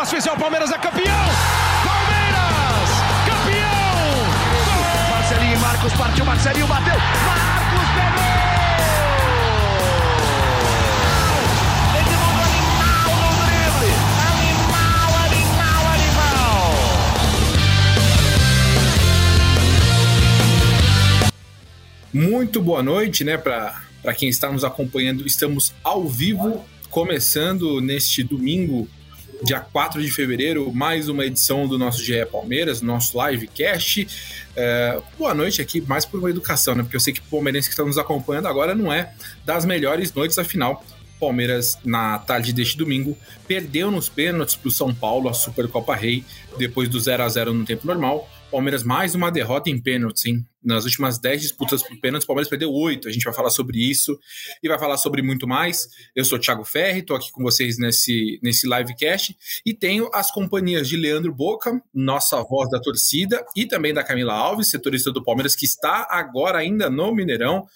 próxima especial, Palmeiras é campeão! Palmeiras! Campeão! Marcelinho e Marcos partiu, Marcelinho bateu! Marcos pegou! Muito boa noite, né, para quem está nos acompanhando. Estamos ao vivo, começando neste domingo, dia 4 de fevereiro, mais uma edição do nosso GE Palmeiras, nosso livecast. É, boa noite aqui, mais por uma educação, né? Porque eu sei que palmeirense que está nos acompanhando agora não é das melhores noites, afinal. Palmeiras, na tarde deste domingo, perdeu nos pênaltis para o São Paulo, a Supercopa Rei, depois do 0 a 0 no tempo normal. Palmeiras mais uma derrota em pênaltis, hein? Nas últimas 10 disputas por pênaltis, o Palmeiras perdeu 8. A gente vai falar sobre isso e vai falar sobre muito mais. Eu sou Thiago Ferri, estou aqui com vocês nesse, nesse livecast e tenho as companhias de Leandro Boca, nossa voz da torcida, e também da Camila Alves, setorista do Palmeiras, que está agora ainda no Mineirão,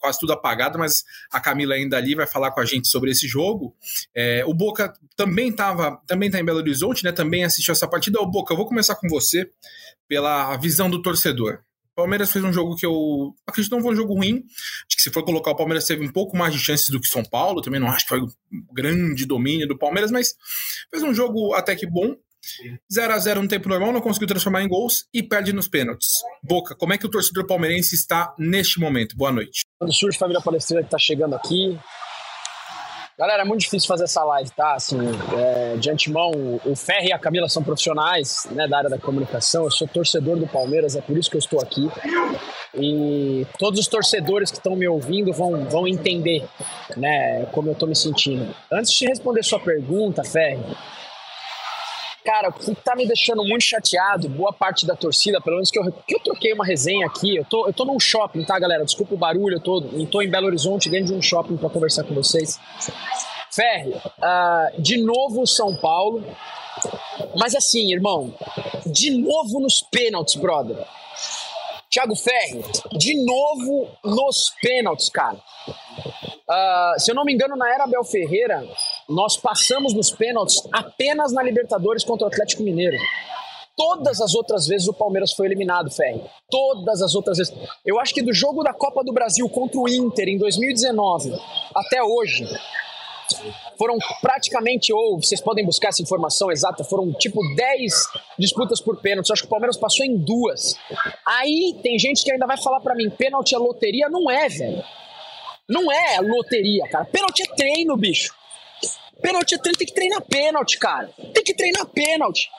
quase tudo apagado, mas a Camila ainda ali vai falar com a gente sobre esse jogo. É, o Boca também estava, também está em Belo Horizonte, né? Também assistiu essa partida. Ô, Boca, eu vou começar com você pela visão do torcedor. O Palmeiras fez um jogo que eu acredito não foi um jogo ruim. Acho que se for colocar o Palmeiras teve um pouco mais de chances do que São Paulo. Também não acho que foi um grande domínio do Palmeiras, mas fez um jogo até que bom. 0 a 0 no tempo normal, não conseguiu transformar em gols e perde nos pênaltis. Boca, como é que o torcedor palmeirense está neste momento? Boa noite. Quando surge família palestrina que tá chegando aqui. Galera, é muito difícil fazer essa live, tá? Assim, é, de antemão, o Ferri e a Camila são profissionais né, da área da comunicação. Eu sou torcedor do Palmeiras, é por isso que eu estou aqui. E todos os torcedores que estão me ouvindo vão, vão entender né, como eu estou me sentindo. Antes de responder sua pergunta, Ferri, Cara, o que tá me deixando muito chateado, boa parte da torcida, pelo menos que eu, que eu troquei uma resenha aqui, eu tô, eu tô num shopping, tá, galera? Desculpa o barulho, eu tô, eu tô em Belo Horizonte, dentro de um shopping para conversar com vocês. Ferre, uh, de novo São Paulo, mas assim, irmão, de novo nos pênaltis, brother. Thiago Ferri, de novo nos pênaltis, cara. Uh, se eu não me engano, na era Abel Ferreira, nós passamos nos pênaltis apenas na Libertadores contra o Atlético Mineiro. Todas as outras vezes o Palmeiras foi eliminado, Ferri. Todas as outras vezes. Eu acho que do jogo da Copa do Brasil contra o Inter em 2019 até hoje, foram praticamente, ou vocês podem buscar essa informação exata, foram tipo 10 disputas por pênalti. Acho que o Palmeiras passou em duas. Aí tem gente que ainda vai falar para mim: pênalti é loteria? Não é, velho. Não é loteria, cara. Pênalti é treino, bicho. Pênalti é treino, tem que treinar pênalti, cara. Tem que treinar pênalti.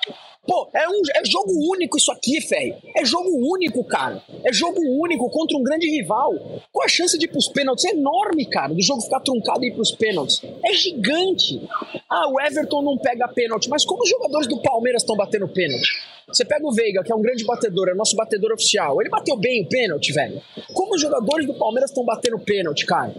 Pô, é, um, é jogo único isso aqui, Ferri. É jogo único, cara. É jogo único contra um grande rival. Qual a chance de ir pros pênaltis? É enorme, cara, do jogo ficar truncado e ir pros pênaltis. É gigante. Ah, o Everton não pega pênalti, mas como os jogadores do Palmeiras estão batendo pênalti? Você pega o Veiga, que é um grande batedor, é nosso batedor oficial. Ele bateu bem o pênalti, velho. Como os jogadores do Palmeiras estão batendo pênalti, cara?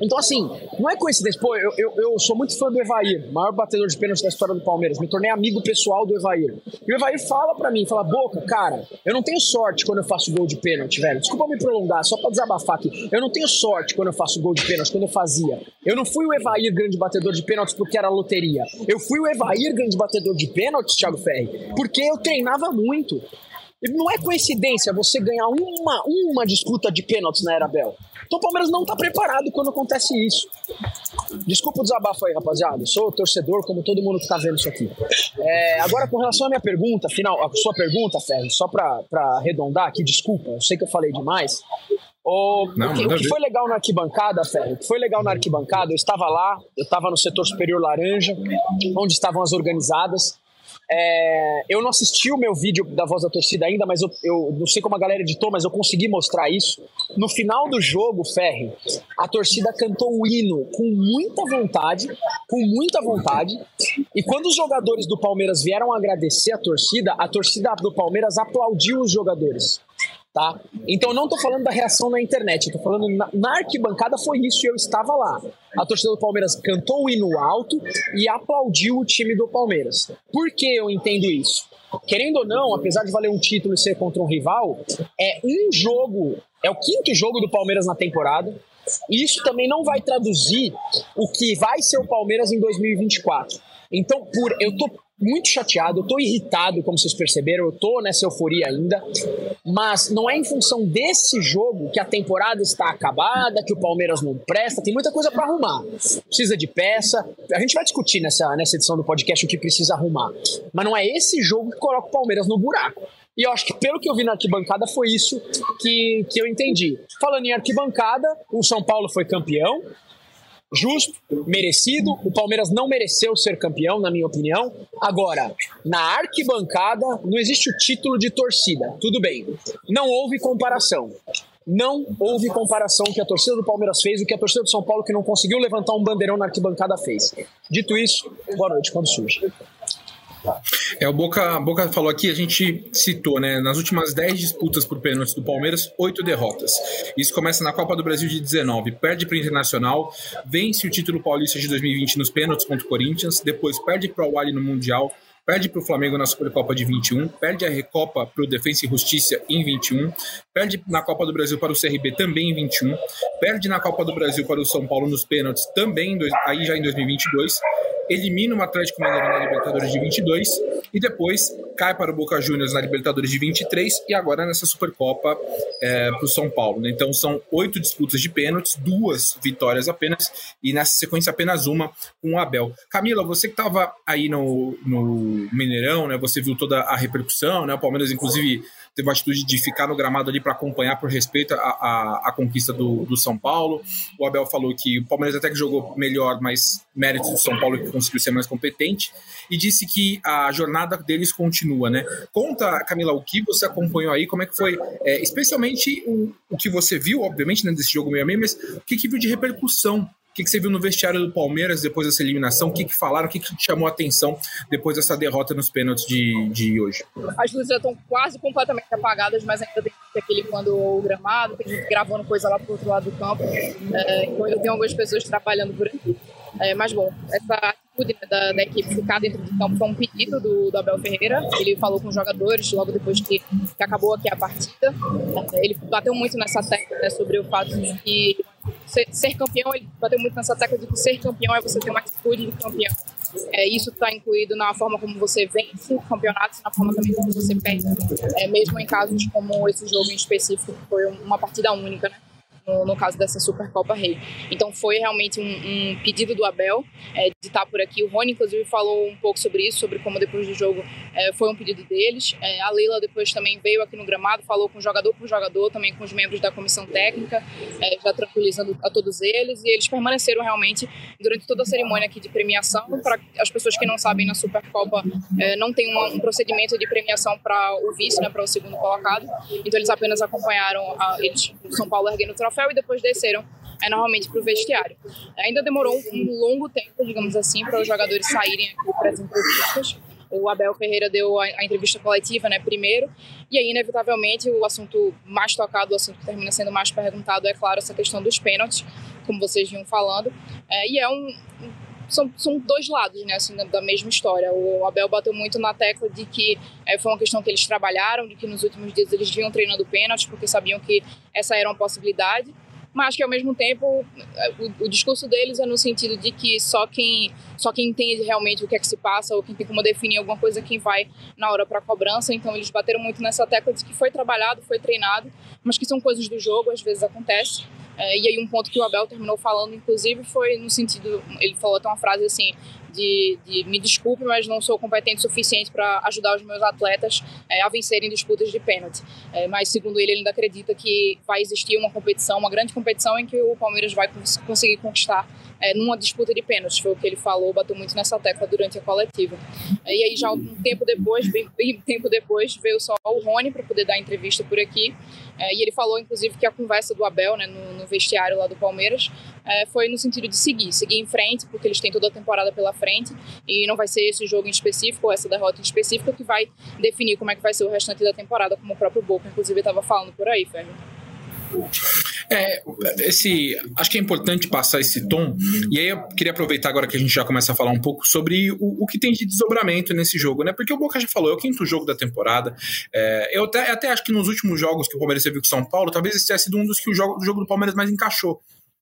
Então, assim, não é coincidência. Pô, eu, eu, eu sou muito fã do Evair, maior batedor de pênalti da história do Palmeiras. Me tornei amigo pessoal do Evair. E o Evair fala pra mim, fala, Boca, cara, eu não tenho sorte quando eu faço gol de pênalti, velho. Desculpa me prolongar, só pra desabafar aqui. Eu não tenho sorte quando eu faço gol de pênalti, quando eu fazia. Eu não fui o Evair grande batedor de pênaltis porque era loteria. Eu fui o Evair grande batedor de pênaltis, Thiago Ferri, porque eu treinava muito. Não é coincidência você ganhar uma, uma disputa de pênaltis na Era Bel. Então o Palmeiras não está preparado quando acontece isso. Desculpa o desabafo aí, rapaziada. sou torcedor, como todo mundo que está vendo isso aqui. É, agora, com relação à minha pergunta, final, a sua pergunta, Ferro, só para arredondar aqui, desculpa, eu sei que eu falei demais. O, não, o, que, o que foi legal na arquibancada, Ferro, o que foi legal na arquibancada, eu estava lá, eu estava no setor superior laranja, onde estavam as organizadas. É, eu não assisti o meu vídeo da voz da torcida ainda, mas eu, eu, não sei como a galera editou, mas eu consegui mostrar isso. No final do jogo, Ferri, a torcida cantou o hino com muita vontade, com muita vontade. E quando os jogadores do Palmeiras vieram agradecer a torcida, a torcida do Palmeiras aplaudiu os jogadores tá? Então não tô falando da reação na internet, eu tô falando na, na, arquibancada foi isso e eu estava lá. A torcida do Palmeiras cantou o hino alto e aplaudiu o time do Palmeiras. Por que eu entendo isso? Querendo ou não, apesar de valer um título e ser contra um rival, é um jogo, é o quinto jogo do Palmeiras na temporada. E isso também não vai traduzir o que vai ser o Palmeiras em 2024. Então, por eu tô muito chateado, eu tô irritado, como vocês perceberam, eu tô nessa euforia ainda, mas não é em função desse jogo que a temporada está acabada, que o Palmeiras não presta, tem muita coisa para arrumar. Precisa de peça, a gente vai discutir nessa, nessa edição do podcast o que precisa arrumar, mas não é esse jogo que coloca o Palmeiras no buraco. E eu acho que pelo que eu vi na arquibancada foi isso que, que eu entendi. Falando em arquibancada, o São Paulo foi campeão, justo, merecido. O Palmeiras não mereceu ser campeão, na minha opinião. Agora, na arquibancada, não existe o título de torcida. Tudo bem. Não houve comparação. Não houve comparação que a torcida do Palmeiras fez, o que a torcida do São Paulo, que não conseguiu levantar um bandeirão na arquibancada, fez. Dito isso, boa noite, quando surge. É, o Boca, Boca falou aqui, a gente citou, né? Nas últimas 10 disputas por pênaltis do Palmeiras, 8 derrotas. Isso começa na Copa do Brasil de 19, perde para o Internacional, vence o título paulista de 2020 nos pênaltis contra o Corinthians, depois perde para o Wally no Mundial, perde para o Flamengo na Supercopa de 21, perde a Recopa para o Defensa e Justiça em 21, perde na Copa do Brasil para o CRB também em 21, perde na Copa do Brasil para o São Paulo nos pênaltis também, aí já em 2022, elimina o Atlético Mineiro na Libertadores de 22 e depois cai para o Boca Juniors na Libertadores de 23 e agora nessa Supercopa é, para o São Paulo. Né? Então são oito disputas de pênaltis, duas vitórias apenas e nessa sequência apenas uma com o Abel. Camila, você que estava aí no, no Mineirão, né? você viu toda a repercussão, né? o Palmeiras inclusive teve a atitude de ficar no gramado ali para acompanhar por respeito à, à, conquista do, do, São Paulo. O Abel falou que o Palmeiras até que jogou melhor, mas mérito do São Paulo que conseguiu ser mais competente. E disse que a jornada deles continua, né? Conta, Camila, o que você acompanhou aí, como é que foi, é, especialmente o, o que você viu, obviamente, né, desse jogo meio a meio, mas o que, que viu de repercussão o que, que, você viu no vestiário do Palmeiras depois dessa eliminação? O que, que falaram? O que, que chamou a atenção depois dessa derrota nos pênaltis de, de hoje? As luzes já estão quase completamente apagadas, mas ainda tem aquele quando o gramado, tem gente gravando coisa lá pro outro lado do campo. É, então eu tenho algumas pessoas trabalhando por aqui. É, mas bom, essa atitude né, da, da, equipe ficar dentro de campo foi um pedido do, do, Abel Ferreira. Ele falou com os jogadores logo depois que, que acabou aqui a partida. É, ele bateu muito nessa tecla né, sobre o fato de que ser, ser, campeão, ele bateu muito nessa tecla de que ser campeão é você ter uma atitude de campeão. É, isso está incluído na forma como você vence campeonatos, na forma também como você perde. É, mesmo em casos como esse jogo em específico, que foi uma partida única, né? No, no caso dessa Supercopa Rei. Então foi realmente um, um pedido do Abel é, de estar por aqui. O Rony, inclusive, falou um pouco sobre isso, sobre como depois do jogo é, foi um pedido deles. É, a Leila depois também veio aqui no gramado, falou com jogador por jogador, também com os membros da comissão técnica, é, já tranquilizando a todos eles. E eles permaneceram realmente durante toda a cerimônia aqui de premiação. Para as pessoas que não sabem, na Supercopa é, não tem uma, um procedimento de premiação para o vice, né, para o segundo colocado. Então eles apenas acompanharam a, eles, o São Paulo erguendo o troféu troféu e depois desceram é, normalmente para o vestiário. Ainda demorou um longo tempo, digamos assim, para os jogadores saírem aqui para as entrevistas. O Abel Ferreira deu a, a, entrevista coletiva, né, primeiro, e aí, inevitavelmente, o assunto mais tocado, o assunto que termina sendo mais perguntado, é claro, essa questão dos pênaltis, como vocês vinham falando, é, e é um, são, são dois lados, né, assim, da, mesma história. O Abel bateu muito na tecla de que é, foi uma questão que eles trabalharam, de que nos últimos dias eles vinham treinando pênaltis, porque sabiam que essa era uma possibilidade. Mas que ao mesmo tempo o, o, discurso deles é no sentido de que só quem só quem entende realmente o que é que se passa ou quem tem como definir alguma coisa quem vai na hora para cobrança. Então eles bateram muito nessa tecla de que foi trabalhado foi treinado mas que são coisas do jogo às vezes acontece é, e aí um ponto que o Abel terminou falando inclusive foi no sentido ele falou até uma frase assim de, de, me desculpe, mas não sou competente o suficiente para ajudar os meus atletas é, a vencerem disputas de pênalti. É, mas, segundo ele, ele ainda acredita que vai existir uma competição, uma grande competição em que o Palmeiras vai cons conseguir conquistar é, numa disputa de pênaltis. Foi o que ele falou, bateu muito nessa tecla durante a coletiva. E aí, já um tempo depois, bem, bem tempo depois, veio só o Rony para poder dar entrevista por aqui. É, e ele falou, inclusive, que a conversa do Abel né, no, no vestiário lá do Palmeiras é, foi no sentido de seguir, seguir em frente, porque eles têm toda a temporada pela frente e não vai ser esse jogo em específico, ou essa derrota em específico, que vai definir como é que vai ser o restante da temporada, como o próprio Boca, inclusive, estava falando por aí, Ferro. É, esse, acho que é importante passar esse tom, e aí eu queria aproveitar agora que a gente já começa a falar um pouco sobre o, o que tem de desdobramento nesse jogo, né? Porque o Boca já falou, é o quinto jogo da temporada. É, eu até, até, acho que nos últimos jogos que o Palmeiras teve com o São Paulo, talvez esse tenha sido um dos que o jogo, o jogo do Palmeiras mais encaixou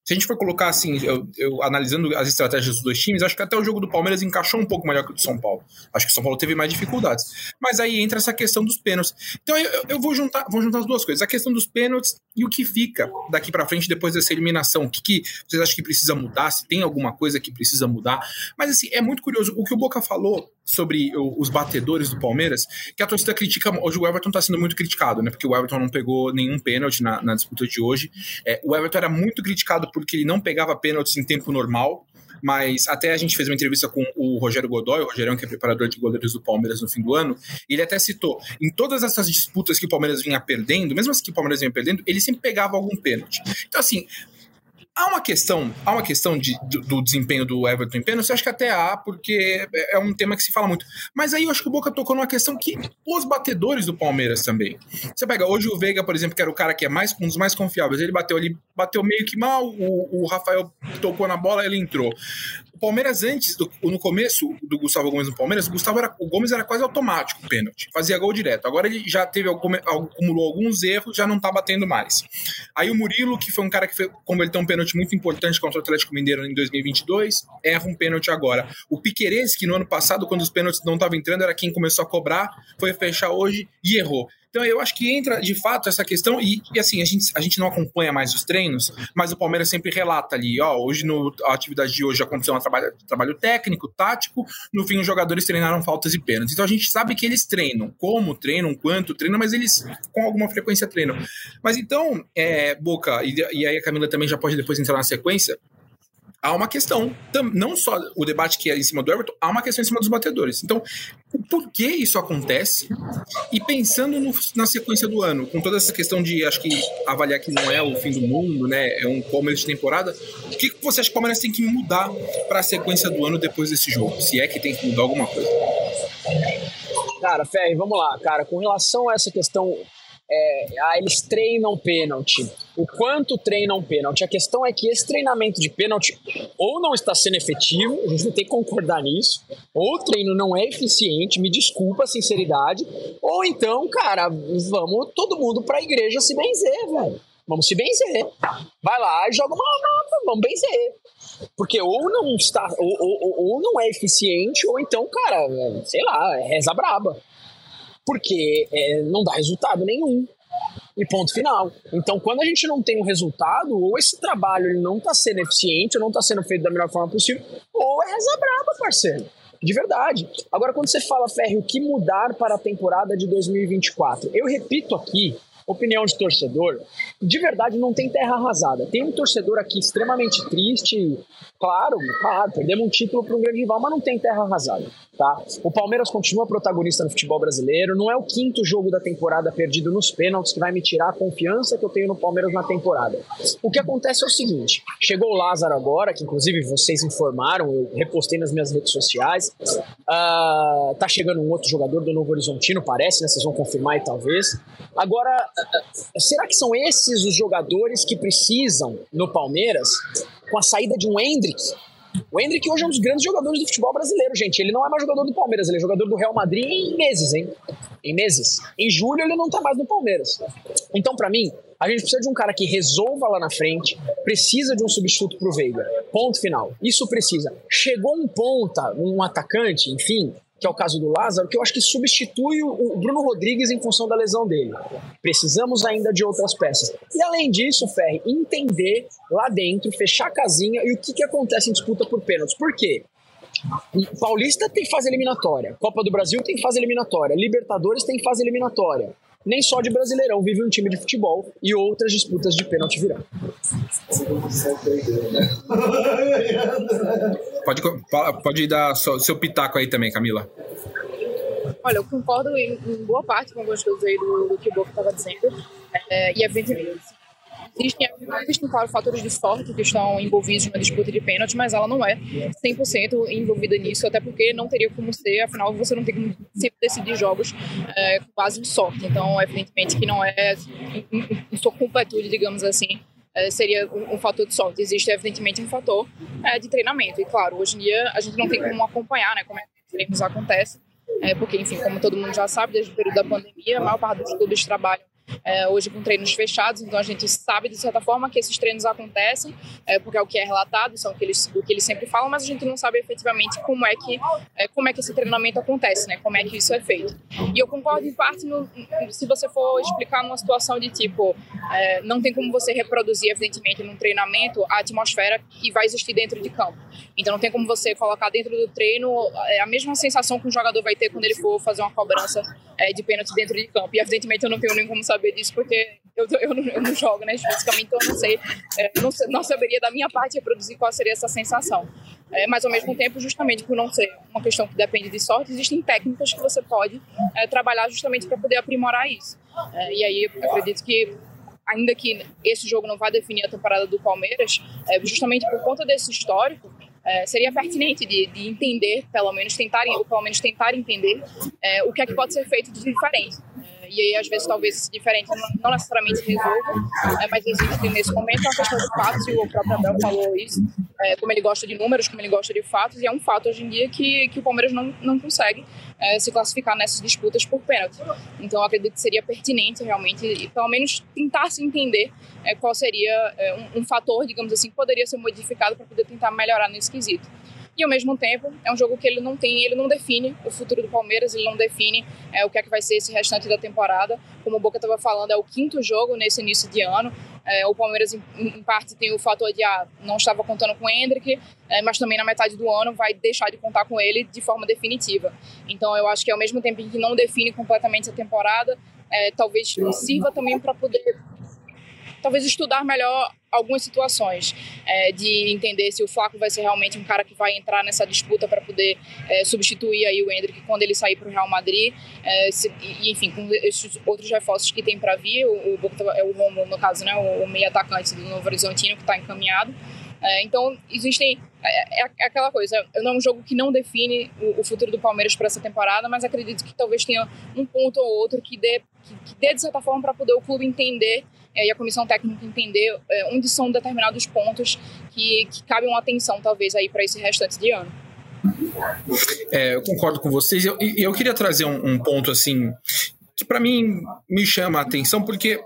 se a gente for colocar assim, eu, eu, analisando as estratégias dos dois times, acho que até o jogo do Palmeiras encaixou um pouco melhor que o do São Paulo. Acho que o São Paulo teve mais dificuldades. Mas aí entra essa questão dos pênaltis. Então eu, eu vou, juntar, vou juntar as duas coisas: a questão dos pênaltis e o que fica daqui para frente depois dessa eliminação. O que, que vocês acham que precisa mudar? Se tem alguma coisa que precisa mudar. Mas assim, é muito curioso. O que o Boca falou sobre os batedores do Palmeiras, que a torcida critica. Hoje o Everton está sendo muito criticado, né? Porque o Everton não pegou nenhum pênalti na, na disputa de hoje. É, o Everton era muito criticado porque ele não pegava pênaltis em tempo normal. Mas até a gente fez uma entrevista com o Rogério Godoy, o Rogério que é preparador de goleiros do Palmeiras no fim do ano, ele até citou, em todas essas disputas que o Palmeiras vinha perdendo, mesmo as que o Palmeiras vinha perdendo, ele sempre pegava algum pênalti. Então, assim, Há uma questão, há uma questão de, do, do, desempenho do Everton em pênalti, acho que até há, porque é, é um tema que se fala muito. Mas aí eu acho que o Boca tocou numa questão que os batedores do Palmeiras também. Você pega hoje o Veiga, por exemplo, que era o cara que é mais um dos mais confiáveis, ele bateu ali, bateu meio que mal, o, o Rafael tocou na bola, ele entrou. O Palmeiras, antes, do, no começo do Gustavo Gomes no Palmeiras, o, Gustavo era, o Gomes era quase automático o pênalti, fazia gol direto. Agora ele já teve acumulou alguns erros, já não tá batendo mais. Aí o Murilo, que foi um cara que foi, tem um pênalti muito importante contra o Atlético Mineiro em 2022, erra um pênalti agora. O Piquerez, que no ano passado, quando os pênaltis não estavam entrando, era quem começou a cobrar, foi fechar hoje e errou. Então eu acho que entra de fato essa questão, e, e, assim, a gente, a gente não acompanha mais os treinos, mas o Palmeiras sempre relata ali, ó, hoje no, a atividade de hoje aconteceu um trabalho, trabalho técnico, tático, no fim os jogadores treinaram faltas e pênaltis. Então a gente sabe que eles treinam, como treinam, quanto treinam, mas eles com alguma frequência treinam. Mas então, é, Boca, e, e aí a Camila também já pode depois entrar na sequência, há uma questão, não só o debate que é em cima do Everton, há uma questão em cima dos batedores. Então, por que isso acontece? E pensando no, na sequência do ano, com toda essa questão de, acho que, avaliar que não é o fim do mundo, né? É um começo de temporada. O que você acha que o Palmeiras tem que mudar para a sequência do ano depois desse jogo? Se é que tem que mudar alguma coisa. Cara, Ferri, vamos lá, cara. Com relação a essa questão é, ah, eles treinam pênalti. O quanto treinam pênalti? A questão é que esse treinamento de pênalti ou não está sendo efetivo, a gente tem que concordar nisso, ou o treino não é eficiente, me desculpa a sinceridade, ou então, cara, vamos todo mundo para a igreja se benzer, velho. Vamos se benzer. Vai lá e joga uma nota, vamos benzer. Porque ou não está, ou, ou, ou não é eficiente, ou então, cara, sei lá, reza braba porque é, não dá resultado nenhum. E ponto final. Então, quando a gente não tem um resultado, ou esse trabalho ele não está sendo eficiente, ou não está sendo feito da melhor forma possível, ou é reza braba, parceiro. De verdade. Agora, quando você fala, Ferri, o que mudar para a temporada de 2024? Eu repito aqui opinião de torcedor, de verdade não tem terra arrasada. Tem um torcedor aqui extremamente triste, claro, claro, perdemos um título para um grande rival, mas não tem terra arrasada. Tá? O Palmeiras continua protagonista no futebol brasileiro, não é o quinto jogo da temporada perdido nos pênaltis que vai me tirar a confiança que eu tenho no Palmeiras na temporada. O que acontece é o seguinte: chegou o Lázaro agora, que inclusive vocês informaram, eu repostei nas minhas redes sociais. Uh, tá chegando um outro jogador do Novo Horizontino, parece, né? Vocês vão confirmar aí talvez. Agora, será que são esses os jogadores que precisam no Palmeiras com a saída de um Hendrick? O Hendrick hoje é um dos grandes jogadores do futebol brasileiro, gente. Ele não é mais jogador do Palmeiras, ele é jogador do Real Madrid em meses, hein? Em meses. Em julho ele não tá mais no Palmeiras. Então, para mim, a gente precisa de um cara que resolva lá na frente, precisa de um substituto pro Veiga. Ponto final. Isso precisa. Chegou um ponta, um atacante, enfim, que é o caso do Lázaro, que eu acho que substitui o Bruno Rodrigues em função da lesão dele. Precisamos ainda de outras peças. E além disso, Ferri, entender lá dentro, fechar a casinha e o que, que acontece em disputa por pênaltis. Por quê? Paulista tem fase eliminatória, Copa do Brasil tem fase eliminatória, Libertadores tem fase eliminatória nem só de Brasileirão vive um time de futebol e outras disputas de pênalti virão. Pode, pode dar seu pitaco aí também, Camila. Olha, eu concordo em, em boa parte com algumas coisas aí do, do que o Boca estava dizendo. É, e, evidentemente, Existem, claro, fatores de sorte que estão envolvidos na disputa de pênalti, mas ela não é 100% envolvida nisso, até porque não teria como ser, afinal, você não tem como sempre decidir jogos é, com base em sorte. Então, evidentemente que não é em, sua completude, digamos assim, é, seria um, um, fator de sorte. Existe, evidentemente, um fator é, de treinamento. E, claro, hoje em dia a gente não tem como acompanhar né, como é que os treinos acontecem, é, porque, enfim, como todo mundo já sabe, desde o período da pandemia, a maior parte dos clubes trabalham é, hoje com treinos fechados, então a gente sabe de certa forma que esses treinos acontecem, é, porque é o que é relatado, são o que, eles, o que eles sempre falam, mas a gente não sabe efetivamente como é que, é, como é que esse treinamento acontece, né? como é que isso é feito. E eu concordo em parte no, se você for explicar numa situação de tipo, é, não tem como você reproduzir, evidentemente, num treinamento a atmosfera que vai existir dentro de campo. Então não tem como você colocar dentro do treino é, a mesma sensação que um jogador vai ter quando ele for fazer uma cobrança é, de pênalti dentro de campo. E evidentemente eu não tenho nem como saber disso porque eu, eu, não, eu não jogo, né, fisicamente, então eu não sei, é, não, não, saberia da minha parte reproduzir qual seria essa sensação. É, mas ao mesmo tempo, justamente por não ser uma questão que depende de sorte, existem técnicas que você pode é, trabalhar justamente para poder aprimorar isso. É, e aí eu acredito que ainda que esse jogo não vá definir a temporada do Palmeiras, é, justamente por conta desse histórico, é, seria pertinente de, de, entender, pelo menos tentar, ou pelo menos tentar entender o que é que pode ser feito de diferente. É, e aí, às vezes, talvez esse diferente não, necessariamente resolva, é, mas existe nesse momento uma questão de fatos, e o próprio Abel falou isso, é, como ele gosta de números, como ele gosta de fatos, e é um fato hoje em dia que, que o Palmeiras não, não consegue é, se classificar nessas disputas por pênalti. Então, acredito que seria pertinente realmente, e pelo menos tentar se entender é, qual seria é, um, um, fator, digamos assim, que poderia ser modificado para poder tentar melhorar nesse quesito. E ao mesmo tempo, é um jogo que ele não tem, ele não define o futuro do Palmeiras, ele não define é, o que é que vai ser esse restante da temporada. Como o Boca estava falando, é o quinto jogo nesse início de ano. É, o Palmeiras, em, em, parte, tem o fator de ah, não estava contando com o Hendrick, é, mas também na metade do ano vai deixar de contar com ele de forma definitiva. Então, eu acho que ao mesmo tempo que não define completamente a temporada, é, talvez sirva também para poder talvez estudar melhor algumas situações, é, de entender se o Flaco vai ser realmente um cara que vai entrar nessa disputa para poder é, substituir aí o Hendrick quando ele sair para o Real Madrid, é, se, e, enfim, com esses outros reforços que tem para vir, o, o, é o Romo, no caso, né, o, o meio atacante do Novo Horizontino que está encaminhado, é, então, existem. É, é, é, aquela coisa, não é um jogo que não define o, o futuro do Palmeiras para essa temporada, mas acredito que talvez tenha um ponto ou outro que dê, que, que dê de certa forma, para poder o clube entender é, e a comissão técnica entender é, onde são determinados pontos que, que cabem uma atenção, talvez, aí para esse restante de ano. É, eu concordo com vocês. Eu, eu, queria trazer um, um ponto assim que para mim me chama a atenção, porque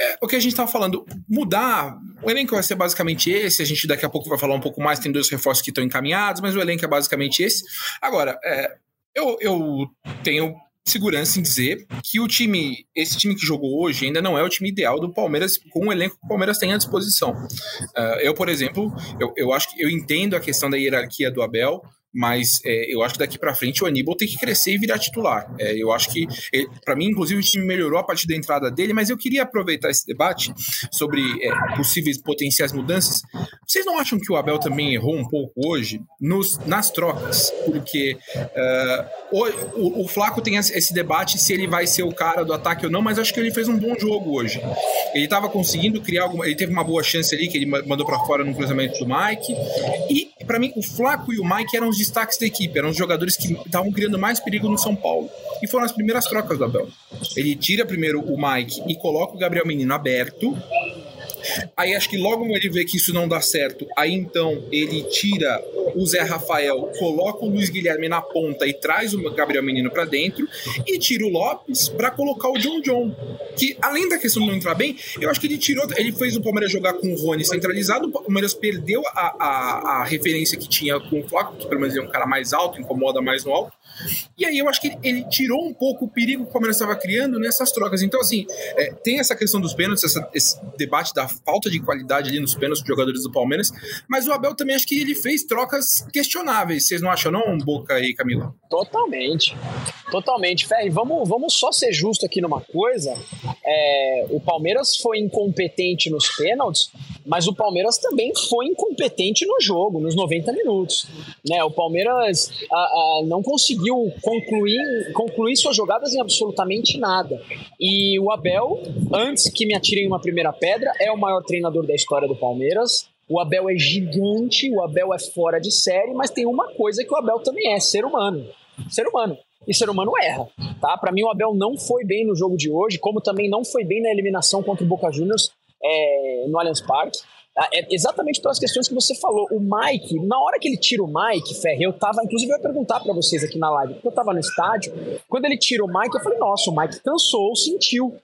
é, o que a gente estava falando, mudar. O elenco vai ser basicamente esse. A gente daqui a pouco vai falar um pouco mais. Tem dois reforços que estão encaminhados, mas o elenco é basicamente esse. Agora, é, eu, eu tenho segurança em dizer que o time, esse time que jogou hoje, ainda não é o time ideal do Palmeiras com o elenco que o Palmeiras tem à disposição. Uh, eu, por exemplo, eu, eu acho que eu entendo a questão da hierarquia do Abel mas é, eu acho que daqui para frente o Aníbal tem que crescer e virar titular. É, eu acho que, para mim, inclusive, o time melhorou a partir da entrada dele, mas eu queria aproveitar esse debate sobre é, possíveis potenciais mudanças. Vocês não acham que o Abel também errou um pouco hoje nos, nas trocas? Porque uh, o, o, o, Flaco tem esse debate se ele vai ser o cara do ataque ou não, mas acho que ele fez um bom jogo hoje. Ele estava conseguindo criar alguma. Ele teve uma boa chance ali que ele mandou para fora no cruzamento do Mike. E, para mim, o Flaco e o Mike eram os destaques da equipe, eram os jogadores que estavam criando mais perigo no São Paulo. E foram as primeiras trocas do Abel. Ele tira primeiro o Mike e coloca o Gabriel Menino aberto. Aí acho que logo ele vê que isso não dá certo, aí então ele tira o Zé Rafael, coloca o Luiz Guilherme na ponta e traz o Gabriel Menino para dentro e tira o Lopes para colocar o John John. Que além da questão de não entrar bem, eu acho que ele tirou, ele fez o Palmeiras jogar com o Rony centralizado, o Palmeiras perdeu a, a, a referência que tinha com o Flaco, que pelo menos é um cara mais alto, incomoda mais no alto. E aí eu acho que ele tirou um pouco o perigo que o Palmeiras estava criando nessas trocas. Então, assim, é, tem essa questão dos pênaltis, essa, esse debate da falta de qualidade ali nos pênaltis dos jogadores do Palmeiras, mas o Abel também acho que ele fez trocas questionáveis. Vocês não acham, não, Boca e Camila? Totalmente. Totalmente. Ferri, vamos, vamos só ser justo aqui numa coisa. É, o Palmeiras foi incompetente nos pênaltis, mas o Palmeiras também foi incompetente no jogo, nos 90 minutos. Né? O Palmeiras a, a, não conseguiu concluir, concluir suas jogadas em absolutamente nada. E o Abel, antes que me atirem uma primeira pedra, é o maior treinador da história do Palmeiras. O Abel é gigante, o Abel é fora de série, mas tem uma coisa que o Abel também é, ser humano. Ser humano e ser humano erra, tá? Para mim o Abel não foi bem no jogo de hoje, como também não foi bem na eliminação contra o Boca Juniors é, no Allianz Parque. Ah, é exatamente pelas questões que você falou. O Mike, na hora que ele tira o Mike, Ferre, eu tava, inclusive eu ia perguntar para vocês aqui na live, porque eu tava no estádio, quando ele tira o Mike, eu falei, nossa, o Mike cansou, sentiu.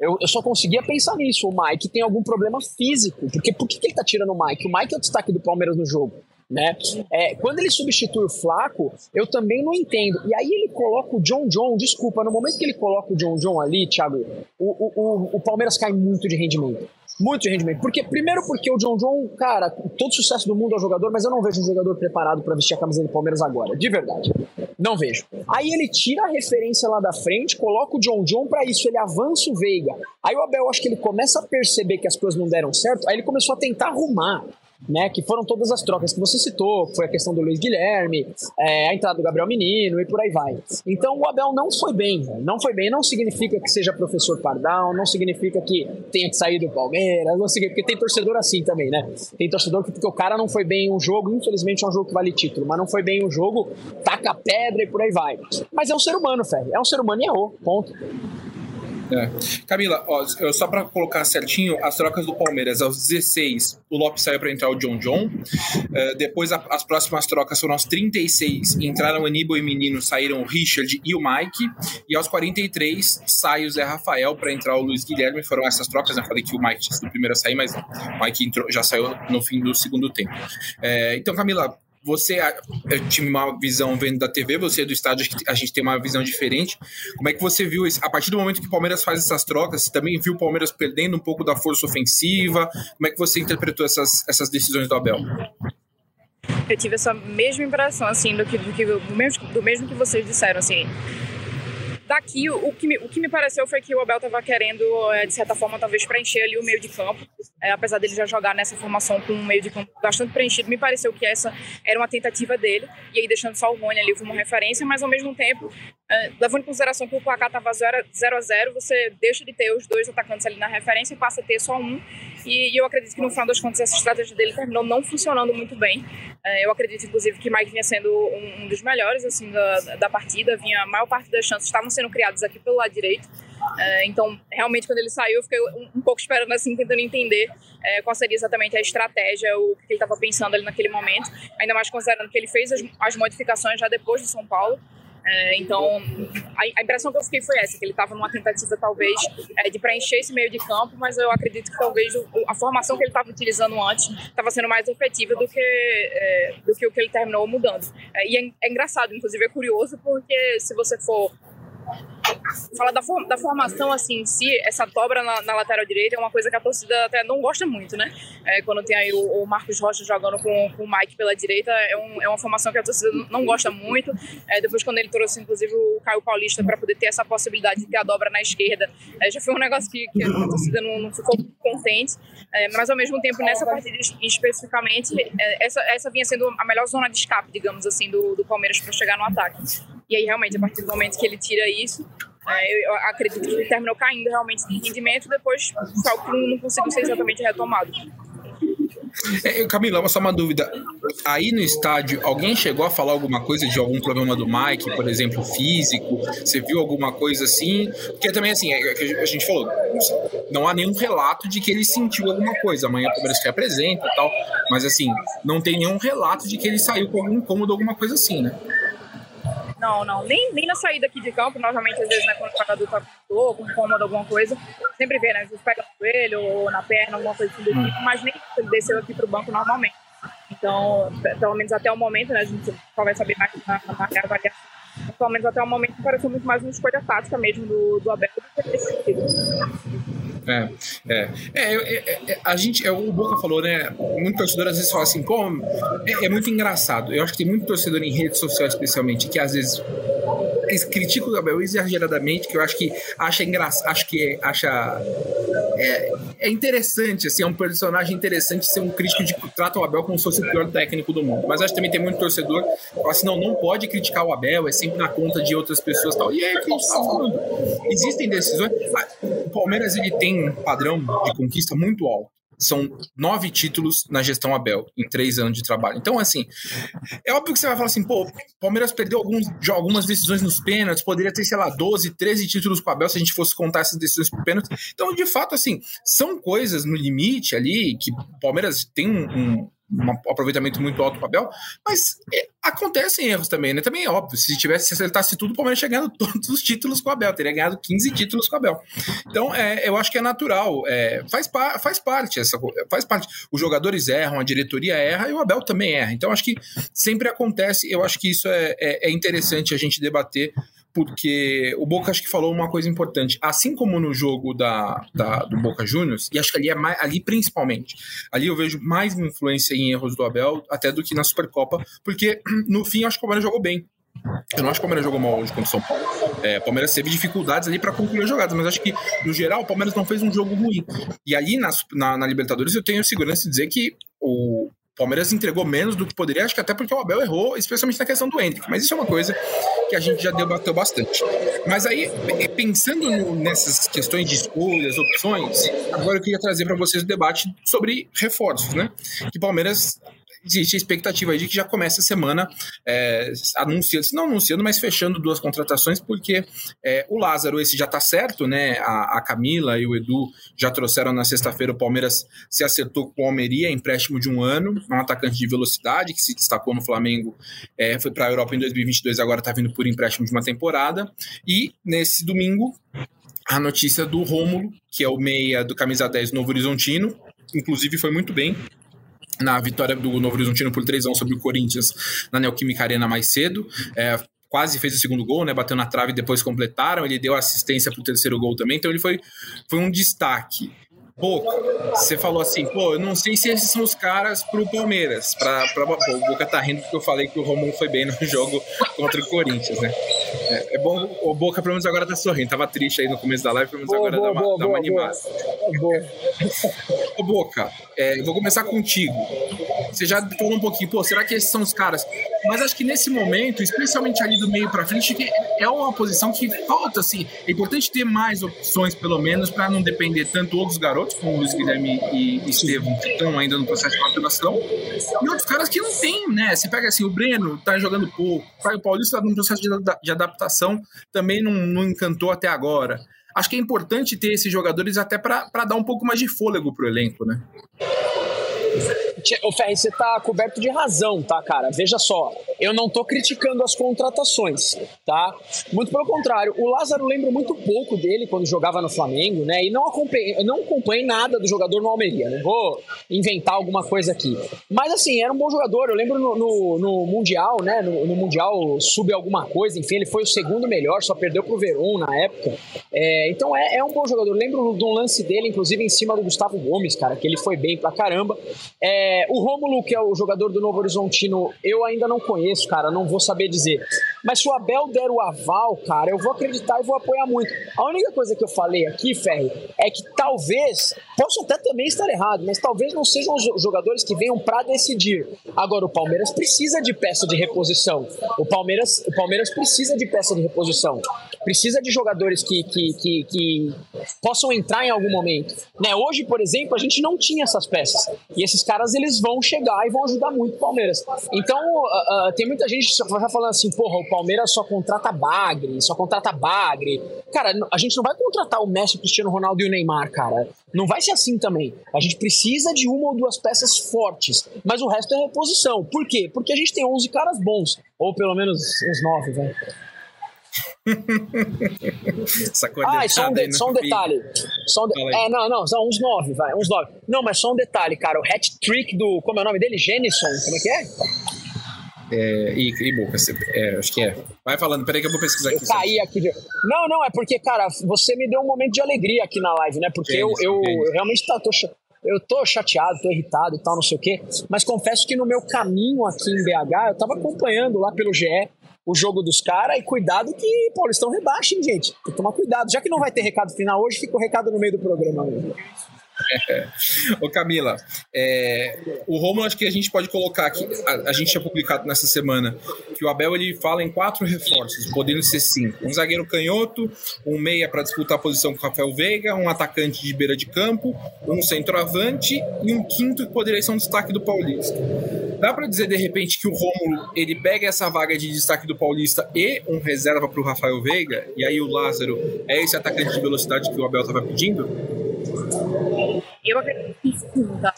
Eu, eu só conseguia pensar nisso. O Mike tem algum problema físico. Porque por que, que ele tá tirando o Mike? O Mike é o destaque do Palmeiras no jogo. Né? É, quando ele substitui o Flaco, eu também não entendo. E aí ele coloca o John John, desculpa, no momento que ele coloca o John John ali, Thiago, o, o, o, o Palmeiras cai muito de rendimento. Muito de rendimento. Porque, primeiro porque o John John, cara, todo sucesso do mundo é jogador, mas eu não vejo um jogador preparado para vestir a camisa do Palmeiras agora. De verdade. Não vejo. Aí ele tira a referência lá da frente, coloca o John John para isso, ele avança o Veiga. Aí o Abel, acho que ele começa a perceber que as coisas não deram certo, aí ele começou a tentar arrumar né, que foram todas as trocas que você citou, foi a questão do Luiz Guilherme, é, a entrada do Gabriel Menino e por aí vai. Então o Abel não foi bem, não foi bem, não significa que seja professor Pardal, não significa que tenha que sair do Palmeiras, não significa, porque tem torcedor assim também, né? Tem torcedor que porque o cara não foi bem um jogo, infelizmente é um jogo que vale título, mas não foi bem um jogo, taca pedra e por aí vai. Mas é um ser humano, Ferre, é um ser humano e errou, ponto. É. Camila, ó, só para colocar certinho, as trocas do Palmeiras aos 16, o Lopes saiu para entrar o John John. Uh, depois a, as próximas trocas foram aos 36, entraram Aníbal e Menino, saíram o Richard e o Mike. E aos 43 sai o Zé Rafael para entrar o Luiz Guilherme. Foram essas trocas. Eu falei que o Mike tinha sido o primeiro a sair, mas o Mike entrou, já saiu no fim do segundo tempo. É, então, Camila, você tinha uma visão vendo da TV, você é do estádio, a gente tem uma visão diferente. Como é que você viu isso? A partir do momento que o Palmeiras faz essas trocas, você também viu o Palmeiras perdendo um pouco da força ofensiva? Como é que você interpretou essas, essas decisões do Abel? Eu tive essa mesma impressão, assim, do, que, do, que, do, mesmo, do mesmo que vocês disseram, assim daqui, o que, me, o que me pareceu foi que o Abel estava querendo, é, de certa forma, talvez preencher ali o meio de campo. É, apesar dele já jogar nessa formação com um meio de campo bastante preenchido, me pareceu que essa era uma tentativa dele. E aí deixando só o Rony ali como referência, mas ao mesmo tempo, é, levando em consideração que o placar estava 0 a 0 você deixa de ter os dois atacantes ali na referência e passa a ter só um. E, e eu acredito que no final das contas essa estratégia dele terminou não funcionando muito bem. É, eu acredito, inclusive, que Mike vinha sendo um, um dos melhores assim da, da partida, vinha a maior parte das chances estavam sendo criados aqui pelo lado direito. É, então, realmente, quando ele saiu, eu fiquei um, um pouco esperando, assim, tentando entender é, qual seria exatamente a estratégia, o que ele estava pensando ali naquele momento. Ainda mais considerando que ele fez as, as modificações já depois de São Paulo. É, então, a, a, impressão que eu fiquei foi essa, que ele estava numa tentativa, talvez, é, de preencher esse meio de campo, mas eu acredito que talvez o, a formação que ele estava utilizando antes estava sendo mais efetiva do que, é, do que o que ele terminou mudando. É, e é engraçado, inclusive é curioso, porque se você for Fala da, for, da formação assim em si, essa dobra na, na, lateral direita é uma coisa que a torcida até não gosta muito, né? É, quando tem aí o, o, Marcos Rocha jogando com, com o Mike pela direita, é, um, é uma formação que a torcida não gosta muito. É, depois, quando ele trouxe, inclusive, o Caio Paulista para poder ter essa possibilidade de ter a dobra na esquerda, é, já foi um negócio que, que a torcida não, não ficou contente. É, mas, ao mesmo tempo, nessa partida especificamente, é, essa, essa vinha sendo a melhor zona de escape, digamos assim, do, do Palmeiras para chegar no ataque. E aí, realmente, a partir do momento que ele tira isso, é, eu acredito que ele terminou caindo realmente de rendimento, depois algo que não conseguiu ser exatamente retomado. É, Camila, só uma dúvida. Aí no estádio, alguém chegou a falar alguma coisa de algum problema do Mike, por exemplo, físico? Você viu alguma coisa assim? Porque também, assim, é, é a gente falou, não há nenhum relato de que ele sentiu alguma coisa. Amanhã o Palmeiras que apresenta e tal. Mas, assim, não tem nenhum relato de que ele saiu com algum incômodo, alguma coisa assim, né? Não, não. Nem, nem na saída aqui de campo, normalmente, às vezes, né, quando o jogador tá com dor, com incômodo, alguma coisa, sempre vê, né? Às vezes pega no joelho ou na perna, alguma coisa assim do hum. tipo, mas nem ele desceu aqui pro banco normalmente. Então, pelo menos até o momento, né? A gente só vai saber mais na, na reavaliação. Pelo menos até o momento, pareceu muito mais uma escolha tática mesmo do, do Abel do que esse sentido. É, é, é, é, é, a gente, é, o Boca falou, né? Muito torcedor às vezes fala assim, pô, é, é, muito engraçado. Eu acho que tem muito torcedor em rede social, especialmente, que às vezes critica o Gabriel exageradamente, que eu acho que acha engraçado, acho que acha é, é, interessante, assim, é um personagem interessante ser um crítico de trata o Abel como se fosse o pior técnico do mundo. Mas acho que também tem muito torcedor que fala assim, não, não pode criticar o Abel, é sempre na conta de outras pessoas tal. E é que a gente tá falando. Existem decisões. Ah, o Palmeiras ele tem um padrão de conquista muito alto são nove títulos na gestão Abel, em três anos de trabalho. Então, assim, é óbvio que você vai falar assim, pô, Palmeiras perdeu alguns, algumas decisões nos pênaltis, poderia ter, sei lá, 12, 13 títulos com o Abel se a gente fosse contar essas decisões por pênaltis. Então, de fato, assim, são coisas no limite ali que o Palmeiras tem um, um um aproveitamento muito alto do Abel, mas é, acontecem erros também, né? Também é óbvio, se tivesse se acertasse tudo, o Palmeiras tinha ganhado todos os títulos com o Abel, teria ganhado 15 títulos com o Abel. Então, é, eu acho que é natural, é, faz, pa faz parte essa faz parte. Os jogadores erram, a diretoria erra e o Abel também erra. Então, acho que sempre acontece, eu acho que isso é, é, é interessante a gente debater porque o Boca acho que falou uma coisa importante. Assim como no jogo da, da do Boca Juniors, e acho que ali é mais, ali principalmente, ali eu vejo mais influência em erros do Abel até do que na Supercopa, porque no fim acho que o Palmeiras jogou bem. Eu não acho que o Palmeiras jogou mal hoje contra o São Paulo. É, o Palmeiras teve dificuldades ali para concluir as jogadas, mas acho que, no geral, o Palmeiras não fez um jogo ruim. E ali na, na, na Libertadores eu tenho segurança de dizer que o, Palmeiras entregou menos do que poderia, acho que até porque o Abel errou, especialmente na questão do Hendrick. Mas isso é uma coisa que a gente já debateu bastante. Mas aí, pensando no, nessas questões de escolhas, opções, agora eu queria trazer para vocês o debate sobre reforços, né? Que Palmeiras existe a expectativa aí de que já comece a semana é, anunciando, se não anunciando, mas fechando duas contratações, porque é, o Lázaro, esse já está certo, né? A, a, Camila e o Edu já trouxeram na sexta-feira, o Palmeiras se acertou com o Almeria, empréstimo de um ano, um atacante de velocidade que se destacou no Flamengo, é, foi para a Europa em 2022, agora está vindo por empréstimo de uma temporada. E nesse domingo, a notícia do Rômulo, que é o meia do camisa 10 Novo Horizontino, inclusive foi muito bem na vitória do Novo Horizontino por 3 1 sobre o Corinthians na Neoquímica Arena mais cedo. É, quase fez o segundo gol, né? Bateu na trave e depois completaram. Ele deu assistência para o terceiro gol também, então ele foi, foi um destaque. Boca, você falou assim, pô, eu não sei se esses são os caras pro Palmeiras. Pra, pra, pô, o Boca tá rindo porque eu falei que o Romulo foi bem no jogo contra o Corinthians, né? É, é, bom, o Boca pelo menos agora tá sorrindo. Tava triste aí no começo da live, pelo menos boa, agora boa, dá uma, boa, dá uma animada. Boa. Ô Boca, é, vou começar contigo. Você já falou um pouquinho, pô, será que esses são os caras? Mas acho que nesse momento, especialmente ali do meio para frente, é uma posição que falta, assim. É importante ter mais opções, pelo menos, para não depender tanto ou dos garotos, como o Luiz Guilherme e Estevam, que estão ainda no processo de maturação, e outros caras que não tem, né? Você pega assim, o Breno tá jogando pouco, o Caio Paulista tá num processo de, de adaptação, também não, não encantou até agora acho que é importante ter esses jogadores até para dar um pouco mais de fôlego pro elenco, né? O Ferri, você tá coberto de razão, tá, cara? Veja só, eu não tô criticando as contratações, tá? Muito pelo contrário, o Lázaro lembra muito pouco dele quando jogava no Flamengo, né? E não acompanhei, não acompanhei nada do jogador no Almeria, não vou inventar alguma coisa aqui. Mas assim, era um bom jogador, eu lembro no, no, no Mundial, né? No, no, Mundial sub alguma coisa, enfim, ele foi o segundo melhor, só perdeu pro Verón na época. É, então é, é um bom jogador. Eu lembro de um lance dele, inclusive em cima do Gustavo Gomes, cara, que ele foi bem pra caramba. É, o Rômulo, que é o jogador do Novo Horizontino, eu ainda não conheço, cara, não vou saber dizer. Mas se o Abel der o aval, cara, eu vou acreditar e vou apoiar muito. A única coisa que eu falei aqui, Ferri, é que talvez, posso até também estar errado, mas talvez não sejam os jogadores que venham para decidir. Agora, o Palmeiras precisa de peça de reposição. O Palmeiras, o Palmeiras precisa de peça de reposição. Precisa de jogadores que, que, que, que possam entrar em algum momento. Né? Hoje, por exemplo, a gente não tinha essas peças. E esses caras, eles vão chegar e vão ajudar muito o Palmeiras. Então, uh, uh, tem muita gente que vai falando assim, porra, o Palmeiras só contrata Bagre, só contrata Bagre. Cara, a gente não vai contratar o Messi, o Cristiano Ronaldo e o Neymar, cara. Não vai ser assim também. A gente precisa de uma ou duas peças fortes, mas o resto é reposição. Por quê? Porque a gente tem 11 caras bons, ou pelo menos uns 9, velho. ah, só um, de, só um detalhe. Só um de, é, não, não, são uns nove, vai, uns nove. Não, mas só um detalhe, cara. O hat trick do. Como é o nome dele? Genison, como é que é? É, e, e boca, é, acho que é. Vai falando, peraí que eu vou pesquisar aqui. Eu caí aqui. De... Não, não, é porque, cara, você me deu um momento de alegria aqui na live, né? Porque eu, eu, eu, realmente tá, tô, eu tô chateado, tô irritado e tal, não sei o quê. Mas confesso que no meu caminho aqui em BH, eu tava acompanhando lá pelo GE o jogo dos caras e cuidado que Paulistão rebaixa, hein, gente? Tem que tomar cuidado. Já que não vai ter recado final hoje, fica o recado no meio do programa. Mesmo. Ô Camila, é, o Romulo acho que a gente pode colocar aqui, a, a, gente tinha publicado nessa semana que o Abel ele fala em quatro reforços, podendo ser cinco. Um zagueiro canhoto, um meia para disputar a posição com o Rafael Veiga, um atacante de beira de campo, um centroavante e um quinto que poderia ser um destaque do Paulista. Dá para dizer de repente que o Romulo ele pega essa vaga de destaque do Paulista e um reserva para o Rafael Veiga, e aí o Lázaro é esse atacante de velocidade que o Abel estava pedindo? Eu acredito que sim, tá?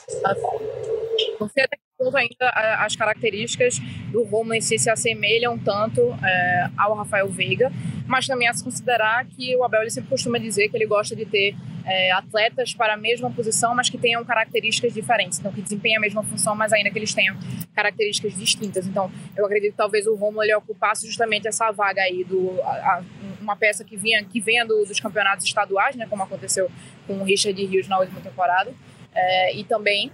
Ponto ainda as características do Romulo em se assemelham tanto é, ao Rafael Veiga, mas também a se considerar que o Abel ele sempre costuma dizer que ele gosta de ter é, atletas para a mesma posição, mas que tenham características diferentes, então que desempenhem a mesma função, mas ainda que eles tenham características distintas. Então, eu acredito que talvez o Romulo ele ocupasse justamente essa vaga aí do a, a, uma peça que vinha que venha do, dos campeonatos estaduais, né, como aconteceu com o Richard Rios na última temporada, é, e também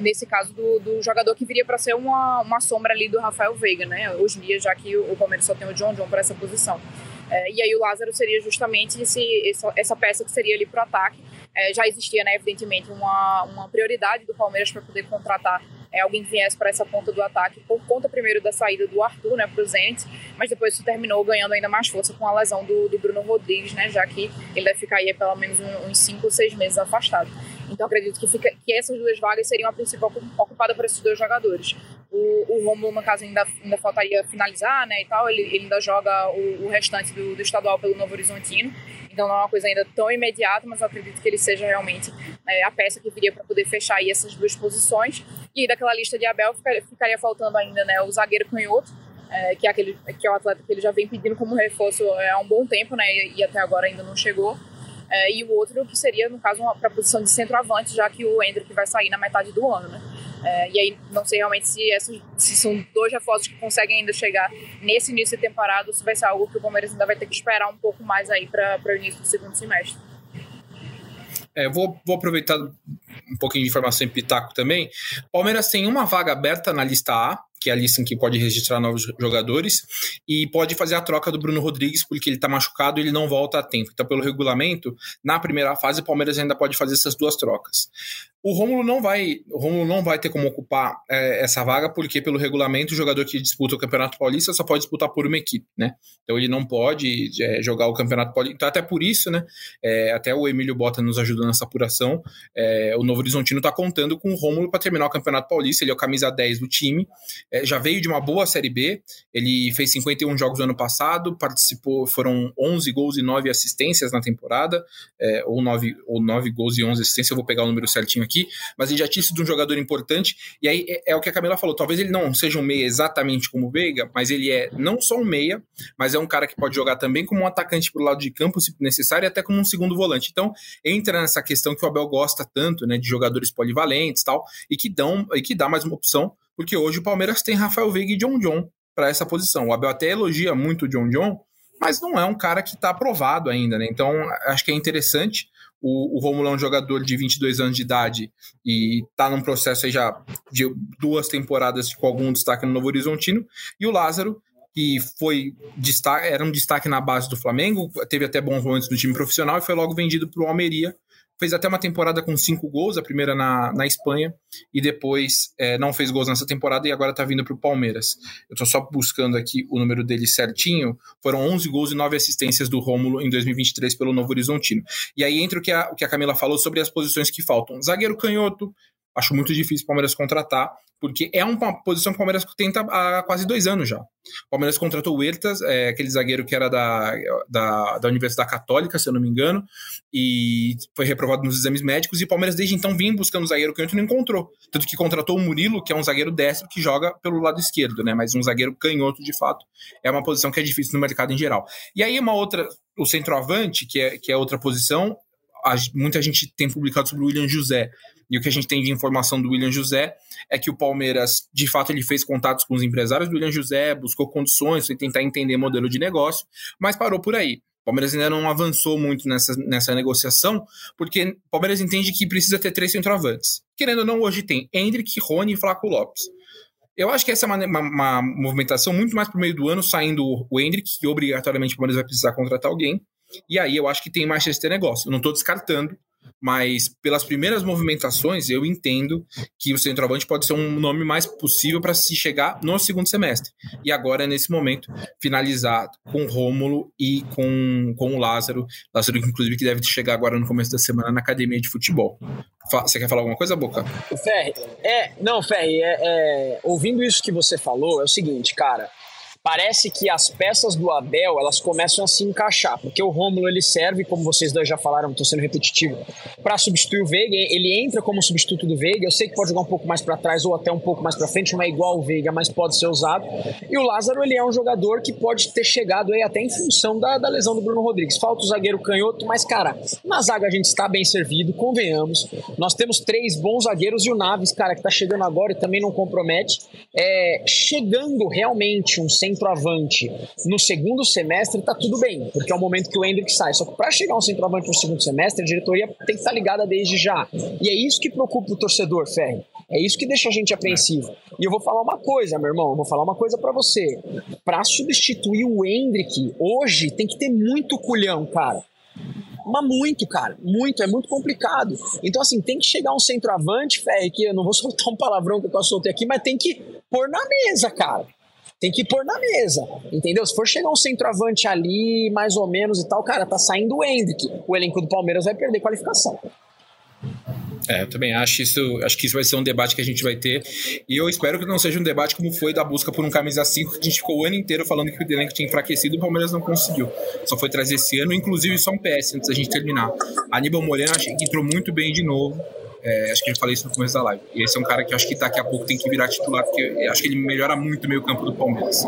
nesse caso do, do jogador que viria para ser uma, uma sombra ali do Rafael Veiga, né? Hoje em dia, já que o Palmeiras só tem o John John para essa posição. É, e aí o Lázaro seria justamente esse, essa, essa peça que seria ali para o ataque. É, já existia, né, evidentemente, uma, uma prioridade do Palmeiras para poder contratar é, alguém que viesse para essa ponta do ataque por conta primeiro da saída do Arthur, né, para o Zenit, mas depois isso terminou ganhando ainda mais força com a lesão do, do Bruno Rodrigues, né, já que ele deve ficar aí pelo menos uns 5 ou 6 meses afastado. Então acredito que, fica, que essas duas vagas seriam a principal ocupada por esses dois jogadores. O, o Romulo, no caso, ainda, ainda faltaria finalizar, né, e tal, ele, ele ainda joga o, o restante do, do estadual pelo Novo Horizontino, então não é uma coisa ainda tão imediata, mas eu acredito que ele seja realmente é, a peça que viria para poder fechar aí essas duas posições. E daquela lista de Abel ficaria, ficaria faltando ainda né, o zagueiro canhoto, é, que, é aquele, que é o atleta que ele já vem pedindo como reforço é, há um bom tempo, né, e, e até agora ainda não chegou. É, e o outro que seria, no caso, para a posição de centroavante, já que o Hendrick vai sair na metade do ano, né? É, e aí, não sei realmente se, essas, se são dois reforços que conseguem ainda chegar nesse início de temporada ou se vai ser algo que o Palmeiras ainda vai ter que esperar um pouco mais aí para o início do segundo semestre. É, vou, vou aproveitar um pouquinho de informação em Pitaco também. Palmeiras tem uma vaga aberta na lista A, que é a lista em que pode registrar novos jogadores, e pode fazer a troca do Bruno Rodrigues, porque ele está machucado e ele não volta a tempo. Então, pelo regulamento, na primeira fase, o Palmeiras ainda pode fazer essas duas trocas. O Rômulo não vai, o não vai ter como ocupar é, essa vaga, porque pelo regulamento o jogador que disputa o Campeonato Paulista só pode disputar por uma equipe, né? Então ele não pode é, jogar o Campeonato Paulista. Então até por isso, né? É, até o Emílio Bota nos ajudou nessa apuração. É, o Novo Horizontino está contando com o Rômulo para terminar o Campeonato Paulista. Ele é o camisa 10 do time. É, já veio de uma boa Série B. Ele fez 51 jogos no ano passado, participou, foram 11 gols e 9 assistências na temporada, é, ou, 9, ou 9 gols e 11 assistências. Eu vou pegar o número certinho aqui aqui, mas ele já tinha sido um jogador importante, e aí é, é, o que a Camila falou, talvez ele não seja um meia exatamente como o Veiga, mas ele é não só um meia, mas é um cara que pode jogar também como um atacante pro lado de campo, se necessário, e até como um segundo volante. Então, entra nessa questão que o Abel gosta tanto, né, de jogadores polivalentes tal, e que dão, e que dá mais uma opção, porque hoje o Palmeiras tem Rafael Veiga e John John para essa posição. O Abel até elogia muito o John John, mas não é um cara que está aprovado ainda, né? Então, acho que é interessante o, o Romulo é um jogador de 22 anos de idade e está num processo já de duas temporadas com algum destaque no Novo Horizontino. E o Lázaro, que foi destaque, era um destaque na base do Flamengo, teve até bons momentos no time profissional e foi logo vendido para o Almeria fez até uma temporada com cinco gols, a primeira na, na Espanha, e depois é, não fez gols nessa temporada e agora está vindo para o Palmeiras. Eu estou só buscando aqui o número dele certinho, foram 11 gols e 9 assistências do Rômulo em 2023 pelo Novo Horizontino. E aí entra o que a, o que a Camila falou sobre as posições que faltam. Zagueiro canhoto, acho muito difícil o Palmeiras contratar, porque é uma posição que o Palmeiras tenta há quase dois anos já. O Palmeiras contratou o Huertas, é, aquele zagueiro que era da, da, da, Universidade Católica, se eu não me engano, e foi reprovado nos exames médicos, e o Palmeiras desde então vinha buscando um zagueiro canhoto e não encontrou. Tanto que contratou o Murilo, que é um zagueiro destro que joga pelo lado esquerdo, né? Mas um zagueiro canhoto, de fato, é uma posição que é difícil no mercado em geral. E aí uma outra, o centroavante, que é, que é outra posição, a, muita gente tem publicado sobre o William José, e o que a gente tem de informação do William José é que o Palmeiras, de fato, ele fez contatos com os empresários do William José, buscou condições, foi tentar entender modelo de negócio, mas parou por aí. O Palmeiras ainda não avançou muito nessa, nessa negociação, porque o Palmeiras entende que precisa ter três centroavantes. Querendo ou não, hoje tem Hendrick, Rony e Flaco Lopes. Eu acho que essa é uma, uma, uma movimentação muito mais pro meio do ano, saindo o Hendrick, que obrigatoriamente o Palmeiras vai precisar contratar alguém. E aí eu acho que tem mais chance de ter negócio. Eu não estou descartando, mas pelas primeiras movimentações eu entendo que o centroavante pode ser um nome mais possível para se chegar no segundo semestre. E agora, nesse momento, finalizar com Rômulo e com, com o Lázaro. Lázaro, inclusive, que deve chegar agora no começo da semana na academia de futebol. Você quer falar alguma coisa, Boca? Ferri, é, não, Ferri, é, é, ouvindo isso que você falou, é o seguinte, cara. Parece que as peças do Abel elas começam a se encaixar, porque o Rômulo ele serve, como vocês dois já falaram, estou sendo repetitivo, para substituir o Veiga. Ele entra como substituto do Veiga. Eu sei que pode jogar um pouco mais para trás ou até um pouco mais para frente, não é igual o Veiga, mas pode ser usado. E o Lázaro ele é um jogador que pode ter chegado aí até em função da, da lesão do Bruno Rodrigues. Falta o zagueiro canhoto, mas cara, na zaga a gente está bem servido, convenhamos. Nós temos três bons zagueiros e o Naves, cara, que está chegando agora e também não compromete. É, chegando realmente um centroavante no segundo semestre, tá tudo bem, porque é o momento que o Hendrick sai. Só que para chegar um centroavante no segundo semestre, a diretoria tem que estar tá ligada desde já. E é isso que preocupa o torcedor, Ferri. É isso que deixa a gente apreensivo. E eu vou falar uma coisa, meu irmão, eu vou falar uma coisa para você. Para substituir o Hendrick, hoje tem que ter muito culhão, cara. Mas muito, cara, muito, é muito complicado. Então, assim, tem que chegar um centroavante, Ferri, que eu não vou soltar um palavrão que eu soltei aqui, mas tem que pôr na mesa, cara. Tem que pôr na mesa, entendeu? Se for chegar um centroavante ali, mais ou menos e tal, cara, tá saindo o Hendrick. O elenco do Palmeiras vai perder qualificação. É, eu também acho isso, acho que isso vai ser um debate que a gente vai ter. E eu espero que não seja um debate como foi da busca por um camisa 5, que a gente ficou o ano inteiro falando que o elenco tinha enfraquecido e o Palmeiras não conseguiu. Só foi trazer esse ano, inclusive só um PS antes da gente terminar. Aníbal Moreno achei que entrou muito bem de novo. É, acho que eu falei isso no começo da live. E esse é um cara que acho que daqui a pouco tem que virar titular, porque acho que ele melhora muito o meio campo do Palmeiras.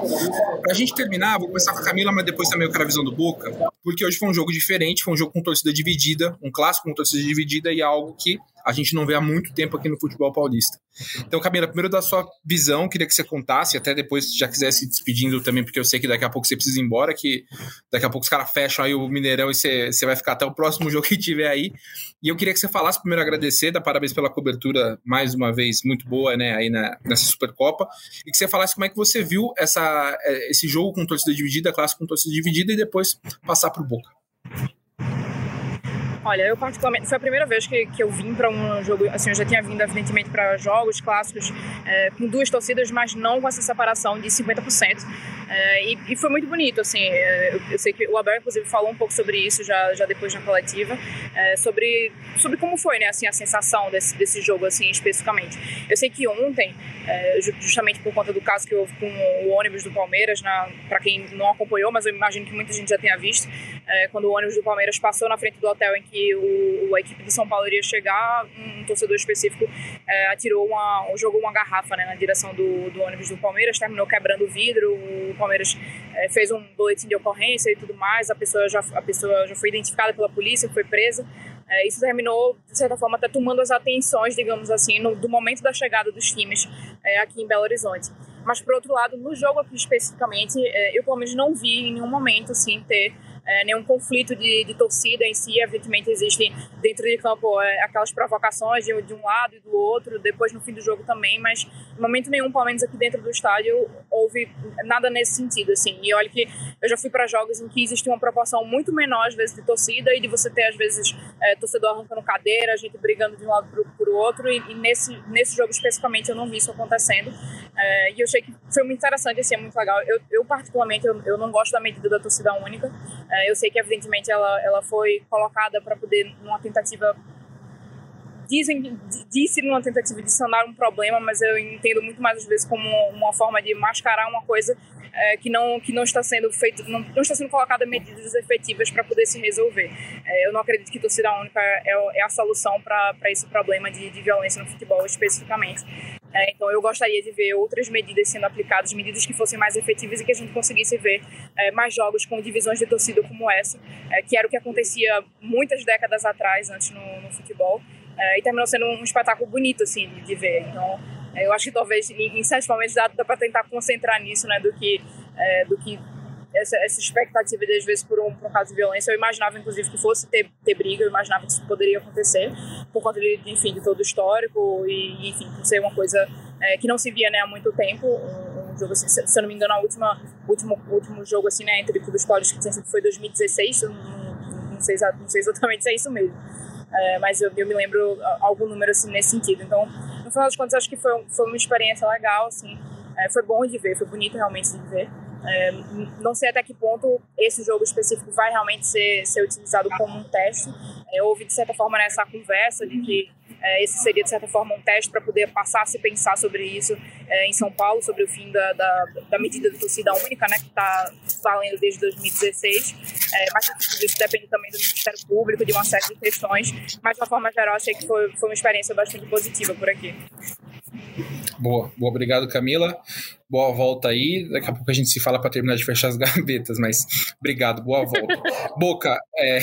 Pra gente terminar, vou começar com a Camila, mas depois também eu quero a visão do Boca, porque hoje foi um jogo diferente, foi um jogo com torcida dividida, um clássico com torcida dividida e é algo que a gente não vê há muito tempo aqui no futebol paulista. Então, Camila, primeiro da sua visão, queria que você contasse, até depois se já quiser se despedindo também, porque eu sei que daqui a pouco você precisa ir embora, que daqui a pouco os caras fecham aí o Mineirão e você, você vai ficar até o próximo jogo que tiver aí. E eu queria que você falasse, primeiro agradecer, dar parabéns pela cobertura, mais uma vez, muito boa, né, aí na, nessa Supercopa, e que você falasse como é que você viu essa, é, esse jogo com torcida dividida, clássico com torcida dividida, e depois passar para o Boca. Olha, eu particularmente, foi a primeira vez que, que eu vim para um jogo, assim, eu já tinha vindo evidentemente para jogos clássicos é, com duas torcidas, mas não com essa separação de 50%. É, e, e, foi muito bonito, assim, é, eu, sei que o Abel, inclusive, falou um pouco sobre isso já, já depois na coletiva, é, sobre, sobre como foi, né, assim, a sensação desse, desse jogo, assim, especificamente. Eu sei que ontem, é, justamente por conta do caso que houve com o ônibus do Palmeiras, para quem não acompanhou, mas eu imagino que muita gente já tenha visto, é, quando o ônibus do Palmeiras passou na frente do hotel em que o, a equipe de São Paulo iria chegar, um torcedor específico é, atirou uma, jogou uma garrafa né, na direção do, do, ônibus do Palmeiras, terminou quebrando o vidro, o Palmeiras é, fez um boletim de ocorrência e tudo mais, a pessoa já, a pessoa já foi identificada pela polícia, foi presa. É, isso terminou, de certa forma, até tomando as atenções, digamos assim, no, do momento da chegada dos times é, aqui em Belo Horizonte. Mas, por outro lado, no jogo aqui especificamente, é, eu pelo menos não vi em nenhum momento assim, ter é, nenhum conflito de, de, torcida em si. Evidentemente, existem dentro de campo é, aquelas provocações de, de, um lado e do outro, depois no fim do jogo também, mas em momento nenhum, pelo menos aqui dentro do estádio, houve nada nesse sentido. Assim. E olha que eu já fui para jogos em que existe uma proporção muito menor, às vezes, de torcida e de você ter, às vezes, é, torcedor arrancando cadeira, gente brigando de um lado para o outro, e, e, nesse, nesse jogo especificamente eu não vi isso acontecendo. É, e eu achei que foi muito interessante, assim, é muito legal. Eu, eu particularmente, eu, eu não gosto da medida da torcida única. É, eu sei que, evidentemente, ela, ela foi colocada para poder, numa tentativa. Dizem, disse numa tentativa de sanar um problema, mas eu entendo muito mais às vezes como uma forma de mascarar uma coisa é, que não que não está sendo feito, não, não está sendo colocada medidas efetivas para poder se resolver. É, eu não acredito que torcida única é, é a solução para esse problema de, de violência no futebol especificamente. É, então, eu gostaria de ver outras medidas sendo aplicadas, medidas que fossem mais efetivas e que a gente conseguisse ver é, mais jogos com divisões de torcida como essa, é, que era o que acontecia muitas décadas atrás, antes no, no futebol, é, e terminou sendo um espetáculo bonito, assim, de, de ver. Então, é, eu acho que talvez, em, em certos momentos, dá, dá para tentar concentrar nisso, né, do que, é, do que essa, essa expectativa de, às vezes, por um, por um caso de violência. Eu imaginava, inclusive, que fosse ter, ter briga, eu imaginava que isso poderia acontecer, por conta, de, enfim, de todo o histórico e, enfim, por ser uma coisa é, que não se via né, há muito tempo. Um, um jogo, assim, se, se eu não me engano, o último, último jogo, assim, né, entre clubes paulistas que tinha sido foi 2016, não, não, sei, não sei exatamente se é isso mesmo. É, mas eu, eu, me lembro algum número assim nesse sentido. Então, no final das contas, acho que foi, foi uma experiência legal, assim. É, foi bom de ver, foi bonito realmente de ver. É, não sei até que ponto esse jogo específico vai realmente ser, ser utilizado como um teste. É, houve, de certa forma, nessa conversa de que é, esse seria, de certa forma, um teste para poder passar a se pensar sobre isso é, em São Paulo, sobre o fim da, da, da medida de torcida única, né, que está valendo desde 2016. É, mas isso depende também do Ministério Público, de uma série de questões. Mas, de uma forma geral, achei que foi, foi uma experiência bastante positiva por aqui. Boa, boa, obrigado Camila. Boa volta aí. Daqui a pouco a gente se fala para terminar de fechar as gavetas, mas obrigado, boa volta. Boca, é...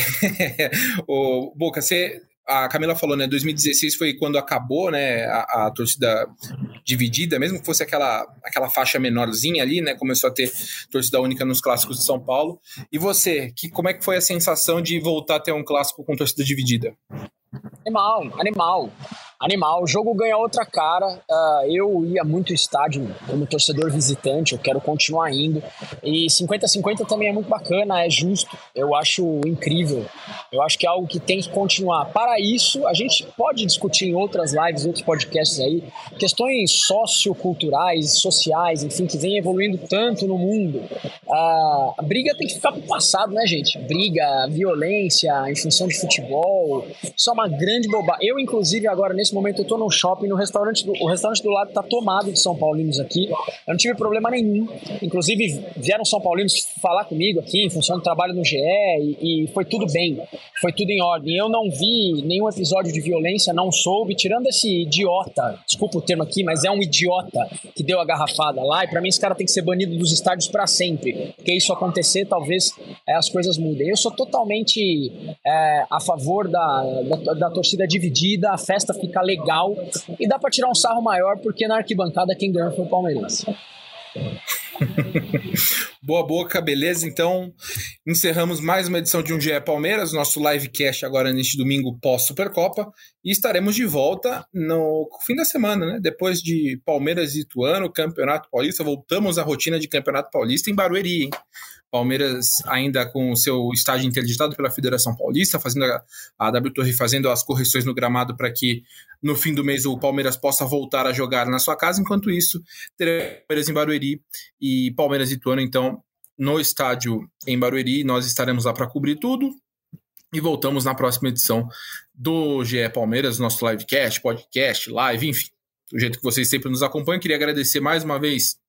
o Boca, você a Camila falou, né? 2016 foi quando acabou, né? A, a, torcida dividida, mesmo que fosse aquela, aquela faixa menorzinha ali, né? Começou a ter torcida única nos clássicos de São Paulo. E você, que, como é que foi a sensação de voltar a ter um clássico com torcida dividida? Animal, animal. Animal, o jogo ganha outra cara. Uh, eu ia muito estádio como torcedor visitante, eu quero continuar indo. E 50-50 também é muito bacana, é justo. Eu acho incrível. Eu acho que é algo que tem que continuar. Para isso, a gente pode discutir em outras lives, outros podcasts aí, questões socioculturais, sociais, enfim, que vem evoluindo tanto no mundo. Uh, a briga tem que ficar pro passado, né, gente? Briga, violência em função de futebol. Isso é uma grande bobagem. Eu, inclusive, agora nesse nesse momento eu tô no shopping, no restaurante do, o restaurante do lado tá tomado de São Paulinos aqui. Eu não tive problema nenhum. Inclusive, vieram São Paulinos falar comigo aqui em função do trabalho no GE e, e foi tudo bem. Foi tudo em ordem. Eu não vi nenhum episódio de violência, não soube, tirando esse idiota, desculpa o termo aqui, mas é um idiota que deu a garrafada lá. E para mim esse cara tem que ser banido dos estádios para sempre. Porque isso acontecer, talvez é, as coisas mudem. Eu sou totalmente é, a favor da, da, da torcida dividida, a festa ficar ficar legal e dá para tirar um sarro maior porque na arquibancada quem ganhou foi o Palmeiras. Boa boca, beleza? Então, encerramos mais uma edição de Um GE Palmeiras, nosso livecast agora neste domingo pós-Supercopa, e estaremos de volta no fim da semana, né? Depois de Palmeiras e Ituano, Campeonato Paulista, voltamos à rotina de Campeonato Paulista em Barueri, hein? Palmeiras ainda com o seu estádio interditado pela Federação Paulista, fazendo a, a W Torre fazendo as correções no gramado para que no fim do mês o Palmeiras possa voltar a jogar na sua casa. Enquanto isso, teremos Palmeiras em Barueri e Palmeiras e Ituano, então, no estádio em Barueri. Nós estaremos lá para cobrir tudo. E voltamos na próxima edição do GE Palmeiras, nosso livecast, podcast, live, enfim, do jeito que vocês sempre nos acompanham. Queria agradecer mais uma vez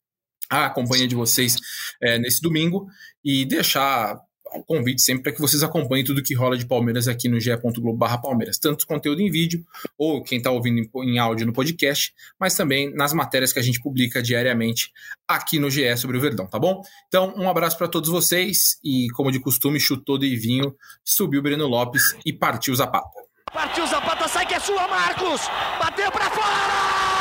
a companhia de vocês é, nesse domingo e deixar o convite sempre para que vocês acompanhem tudo que rola de Palmeiras aqui no ge.globo Palmeiras, tanto conteúdo em vídeo ou quem está ouvindo em, em, áudio no podcast, mas também nas matérias que a gente publica diariamente aqui no GE sobre o Verdão, tá bom? Então, um abraço para todos vocês e, como de costume, chutou de vinho, subiu Breno Lopes e partiu Zapata. Partiu Zapata, sai que é sua, Marcos! Bateu para fora!